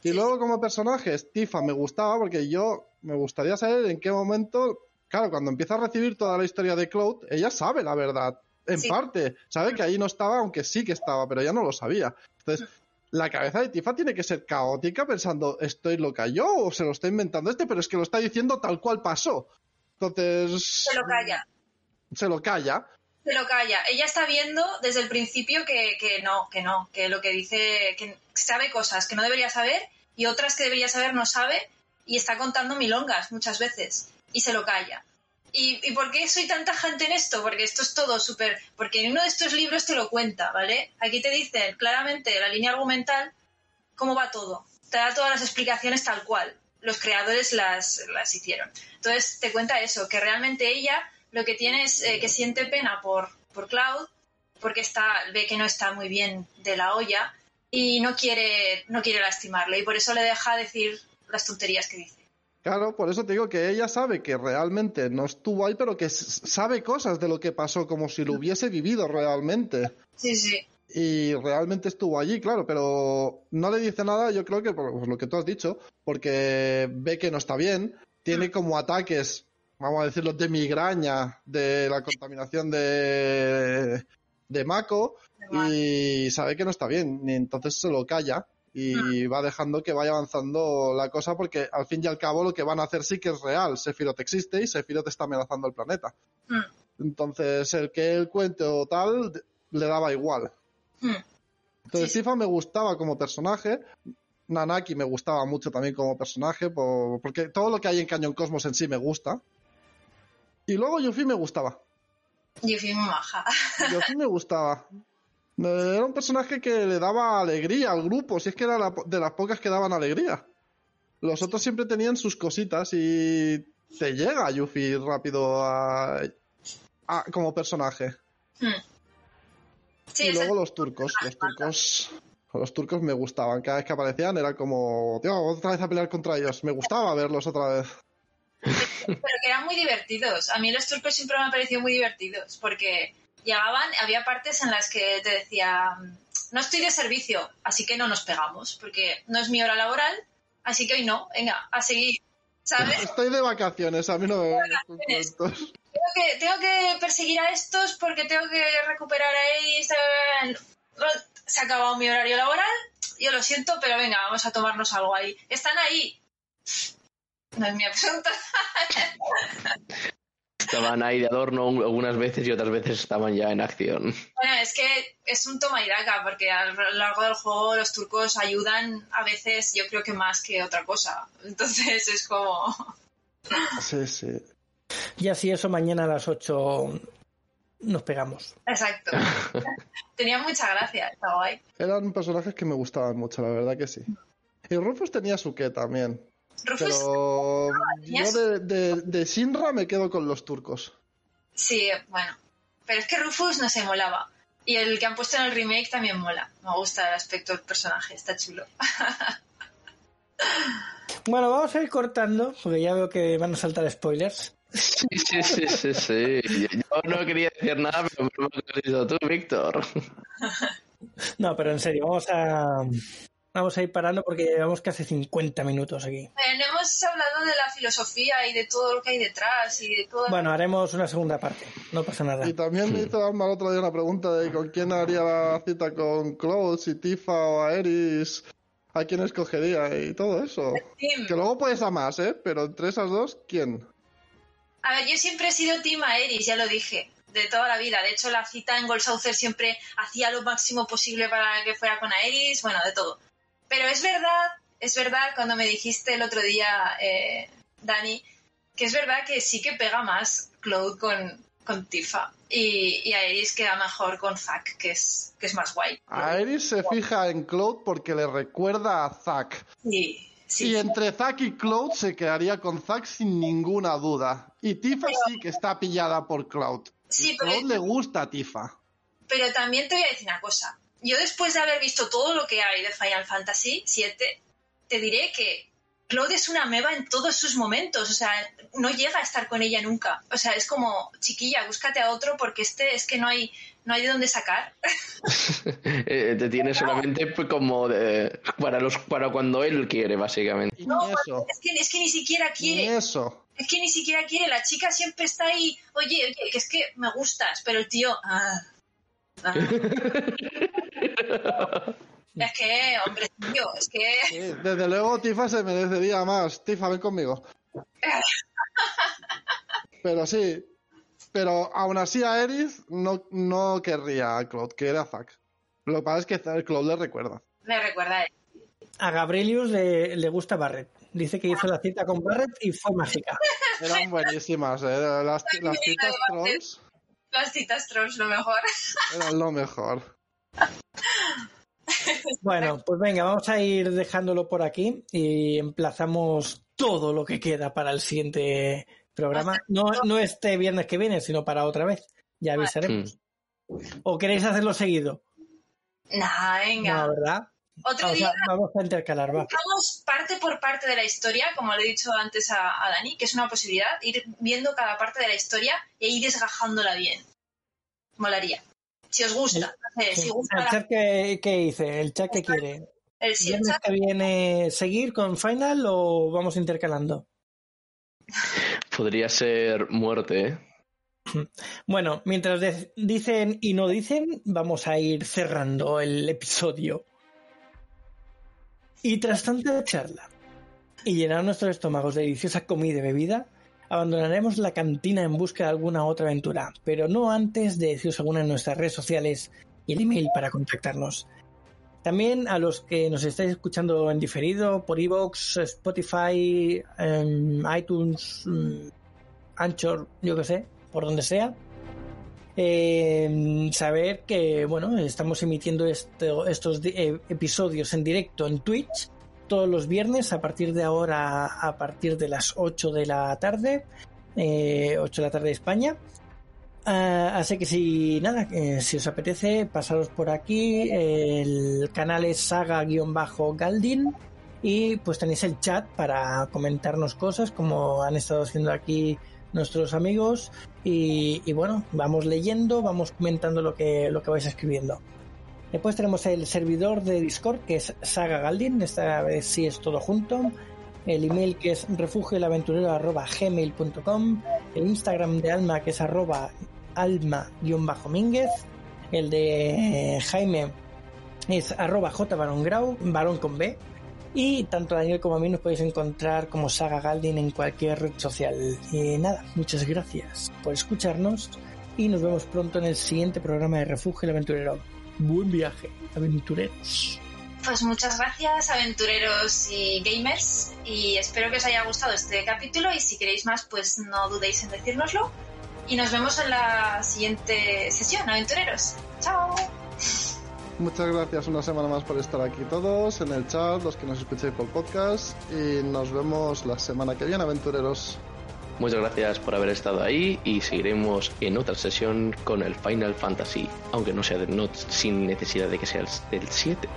Y luego como personajes, Tifa me gustaba porque yo me gustaría saber en qué momento, claro, cuando empieza a recibir toda la historia de Cloud, ella sabe la verdad, en Sí. parte, sabe que ahí no estaba, aunque sí que estaba, pero ella no lo sabía. Entonces, la cabeza de Tifa tiene que ser caótica pensando, ¿estoy loca yo o se lo está inventando este? Pero es que lo está diciendo tal cual pasó. Entonces, Se lo calla, se lo calla. se lo calla. Ella está viendo desde el principio que, que no, que no, que lo que dice, que sabe cosas que no debería saber y otras que debería saber no sabe y está contando milongas muchas veces y se lo calla. ¿Y, ¿Y por qué soy tan tajante en esto? Porque esto es todo súper... Porque en uno de estos libros te lo cuenta, ¿vale? Aquí te dicen claramente la línea argumental cómo va todo. Te da todas las explicaciones tal cual. Los creadores las, las hicieron. Entonces te cuenta eso, que realmente ella lo que tiene es eh, que siente pena por, por Cloud, porque está, ve que no está muy bien de la olla y no quiere, no quiere lastimarle y por eso le deja decir las tonterías que dice. Claro, por eso te digo que ella sabe que realmente no estuvo ahí, pero que sabe cosas de lo que pasó, como si lo hubiese vivido realmente. Sí, sí. Y realmente estuvo allí, claro, pero no le dice nada, yo creo que por lo que tú has dicho, porque ve que no está bien, tiene como ataques, vamos a decirlo, de migraña de la contaminación de, de Mako y sabe que no está bien, y entonces se lo calla y va dejando que vaya avanzando la cosa porque al fin y al cabo lo que van a hacer sí que es real, Sephiroth existe y Sephiroth está amenazando el planeta. Mm. Entonces el que él cuente o tal le daba igual. Mm. Entonces Sí. Tifa me gustaba como personaje, Nanaki me gustaba mucho también como personaje, por- porque todo lo que hay en Cañón Cosmos en sí me gusta. Y luego Yuffie me gustaba. Yo fui muy maja. Yuffie me gustaba. Eh, Era un personaje que le daba alegría al grupo, si es que era la de las pocas que daban alegría. Los otros siempre tenían sus cositas y te llega Yuffie rápido a, a- como personaje. Hmm. Sí, y luego los turcos, los turcos, los turcos me gustaban. Cada vez que aparecían era como, tío, otra vez a pelear contra ellos. Me gustaba verlos otra vez. pero que eran muy divertidos. A mí los turcos siempre me han parecido muy divertidos porque llegaban, había partes en las que te decía, no estoy de servicio, así que no nos pegamos, porque no es mi hora laboral, así que hoy no, venga, a seguir, ¿sabes? Estoy de vacaciones, a mí no me vacaciones. Tengo que, tengo que perseguir a estos porque tengo que recuperar a Ace. eh, Se ha acabado mi horario laboral, yo lo siento, pero venga, vamos a tomarnos algo ahí. Están ahí. No es mi asunto. Estaban ahí de adorno algunas veces y otras veces estaban ya en acción. Bueno, es que es un toma y daca, porque a lo largo del juego los turcos ayudan a veces, yo creo que más que otra cosa. Entonces es como. Sí, sí. Y así eso mañana a las 8 nos pegamos. Exacto. Tenía mucha gracia, está guay. Eran personajes que me gustaban mucho, la verdad que sí. Y Rufus tenía su qué también. Rufus, Pero yo de, de, de Sinra me quedo con los turcos. sí, bueno. Pero es que Rufus no se molaba. Y el que han puesto en el remake también mola. Me gusta el aspecto del personaje, está chulo. Bueno, vamos a ir cortando, porque ya veo que van a saltar spoilers. Sí, sí, sí, sí, sí. Yo no quería decir nada, pero me lo has dicho tú, Víctor. No, pero en serio, vamos a, vamos a ir parando porque llevamos casi 50 minutos aquí. Eh, no hemos hablado de la filosofía y de todo lo que hay detrás y de todo. Bueno, haremos una segunda parte, no pasa nada. Y también me hizo Alma el otro día una pregunta de con quién haría la cita con Cloud, si Tifa o Aeris, a quién escogería y todo eso. Tim. Que luego puedes a más, ¿eh? Pero entre esas dos, ¿quién? A ver, yo siempre he sido Team Aeris, ya lo dije, de toda la vida. De hecho, la cita en Gold Saucer siempre hacía lo máximo posible para que fuera con Aeris, bueno, de todo. Pero es verdad, es verdad, cuando me dijiste el otro día, eh, Dani, que es verdad que sí que pega más Cloud con, con Tifa. Y, y Aeris queda mejor con Zack, que es, que es más guay. Aeris se fija en Cloud porque le recuerda a Zack. Sí, sí. Y entre Zack y Cloud se quedaría con Zack sin ninguna duda. Y Tifa sí que está pillada por Cloud. Sí, Y pero- Cloud le gusta a Tifa. Pero también te voy a decir una cosa. Yo después de haber visto todo lo que hay de Final Fantasy VII, te diré que Claude es una meba en todos sus momentos. O sea, no llega a estar con ella nunca. O sea, es como, chiquilla, búscate a otro porque este es que no hay, no hay de dónde sacar. Eh, te tiene solamente pues, como de- para los para cuando él quiere, básicamente. Eso. Es que, es que ni siquiera Ni quiere. eso. Es que ni siquiera quiere. La chica siempre está ahí. Oye, oye, que es que me gustas. Pero el tío. ah, ah. es que, hombre, tío, es que. Sí, Desde luego Tifa se merecería más. Tifa, ven conmigo. Pero sí. Pero aún así a Eris no, no querría a Cloud, quiere a Zack. Lo que pasa es que Cloud le recuerda. Me recuerda a él. A Gabrielius le, le gusta Barret. Dice que hizo la cita con Barret y fue mágica. Eran buenísimas, ¿eh? Las, las citas trolls Las citas trolls, lo mejor. eran lo mejor. Bueno, pues venga, vamos a ir dejándolo por aquí y emplazamos todo lo que queda para el siguiente programa. No, no este viernes que viene, sino para otra vez. Ya avisaremos. ¿O queréis hacerlo seguido? Nah, venga. No, ¿verdad? Otro Vamos día a, vamos a intercalar, va. vamos parte por parte de la historia, como le he dicho antes a, a Dani, que es una posibilidad, ir viendo cada parte de la historia e ir desgajándola bien. Molaría. Si os gusta, no sé, si Sí. gusta ¿El la- chat que, que hice? ¿El chat que quiere? el, si el ¿Viernes chat- que viene seguir con Final o vamos intercalando? Podría ser muerte, ¿eh? Bueno, mientras dicen y no dicen, vamos a ir cerrando el episodio. Y tras tanta charla y llenar nuestros estómagos de deliciosa comida y bebida, abandonaremos la cantina en busca de alguna otra aventura, pero no antes de deciros alguna en nuestras redes sociales y el email para contactarnos. También a los que nos estáis escuchando en diferido por iVoox, Spotify, em, iTunes, mm, Anchor, yo que sé, por donde sea. Eh, saber que, bueno, estamos emitiendo esto- estos eh, episodios en directo en Twitch todos los viernes a partir de ahora, a partir de las 8 de la tarde, eh, 8 de la tarde de España. Ah, así que si nada, eh, si os apetece, pasaros por aquí. El canal es saga-galdin y pues tenéis el chat para comentarnos cosas como han estado haciendo aquí nuestros amigos y, y bueno, vamos leyendo, vamos comentando lo que, lo que vais escribiendo. Después tenemos el servidor de Discord que es Saga Galdin, esta vez sí es todo junto. El email que es refugioelaventurero.gmail.com El Instagram de Alma que es arroba alma-mínguez. El de eh, Jaime es arroba jbarongrau, varón con B. Y tanto Daniel como a mí nos podéis encontrar como Saga Galdin en cualquier red social. Y nada, muchas gracias por escucharnos y nos vemos pronto en el siguiente programa de Refugio el Aventurero. Buen viaje, aventureros. Pues muchas gracias, aventureros y gamers, y espero que os haya gustado este capítulo y si queréis más, pues no dudéis en decírnoslo. Y nos vemos en la siguiente sesión, aventureros. Chao. Muchas gracias una semana más por estar aquí todos, en el chat, los que nos escucháis por podcast, y nos vemos la semana que viene, aventureros. Muchas gracias por haber estado ahí y seguiremos en otra sesión con el Final Fantasy, aunque no sea de, sin necesidad de que sea el, del 7.